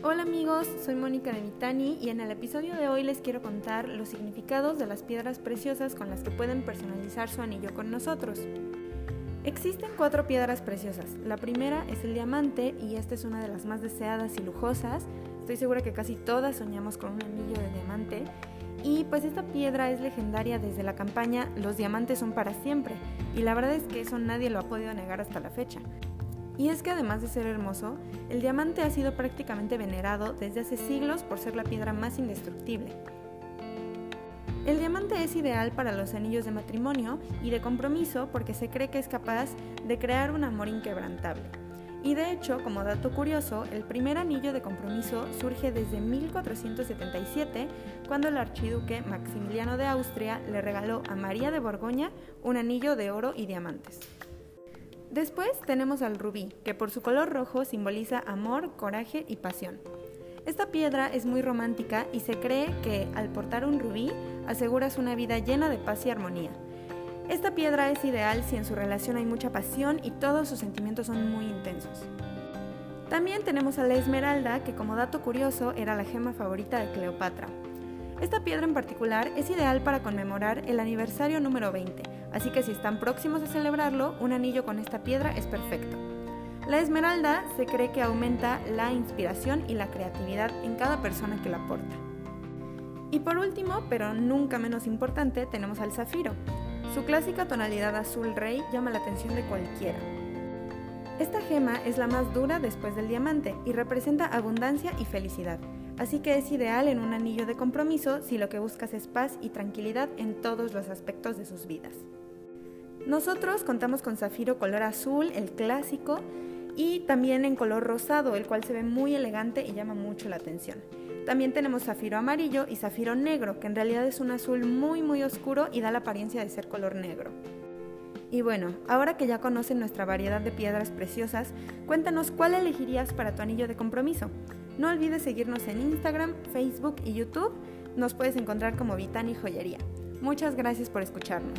Hola amigos, soy Mónica de Vitani y en el episodio de hoy les quiero contar los significados de las piedras preciosas con las que pueden personalizar su anillo con nosotros. Existen cuatro piedras preciosas. La primera es el diamante y esta es una de las más deseadas y lujosas. Estoy segura que casi todas soñamos con un anillo de diamante. Y pues esta piedra es legendaria desde la campaña Los diamantes son para siempre. Y la verdad es que eso nadie lo ha podido negar hasta la fecha. Y es que además de ser hermoso, el diamante ha sido prácticamente venerado desde hace siglos por ser la piedra más indestructible. El diamante es ideal para los anillos de matrimonio y de compromiso porque se cree que es capaz de crear un amor inquebrantable. Y de hecho, como dato curioso, el primer anillo de compromiso surge desde 1477, cuando el archiduque Maximiliano de Austria le regaló a María de Borgoña un anillo de oro y diamantes. Después tenemos al rubí, que por su color rojo simboliza amor, coraje y pasión. Esta piedra es muy romántica y se cree que al portar un rubí aseguras una vida llena de paz y armonía. Esta piedra es ideal si en su relación hay mucha pasión y todos sus sentimientos son muy intensos. También tenemos a la esmeralda, que como dato curioso era la gema favorita de Cleopatra. Esta piedra en particular es ideal para conmemorar el aniversario número 20, así que si están próximos a celebrarlo, un anillo con esta piedra es perfecto. La esmeralda se cree que aumenta la inspiración y la creatividad en cada persona que la porta. Y por último, pero nunca menos importante, tenemos al zafiro. Su clásica tonalidad azul rey llama la atención de cualquiera. Esta gema es la más dura después del diamante y representa abundancia y felicidad así que es ideal en un anillo de compromiso si lo que buscas es paz y tranquilidad en todos los aspectos de sus vidas. Nosotros contamos con zafiro color azul, el clásico, y también en color rosado, el cual se ve muy elegante y llama mucho la atención. También tenemos zafiro amarillo y zafiro negro, que en realidad es un azul muy muy oscuro y da la apariencia de ser color negro. Y bueno, ahora que ya conocen nuestra variedad de piedras preciosas, cuéntanos cuál elegirías para tu anillo de compromiso. No olvides seguirnos en Instagram, Facebook y YouTube. Nos puedes encontrar como Vitani Joyería. Muchas gracias por escucharnos.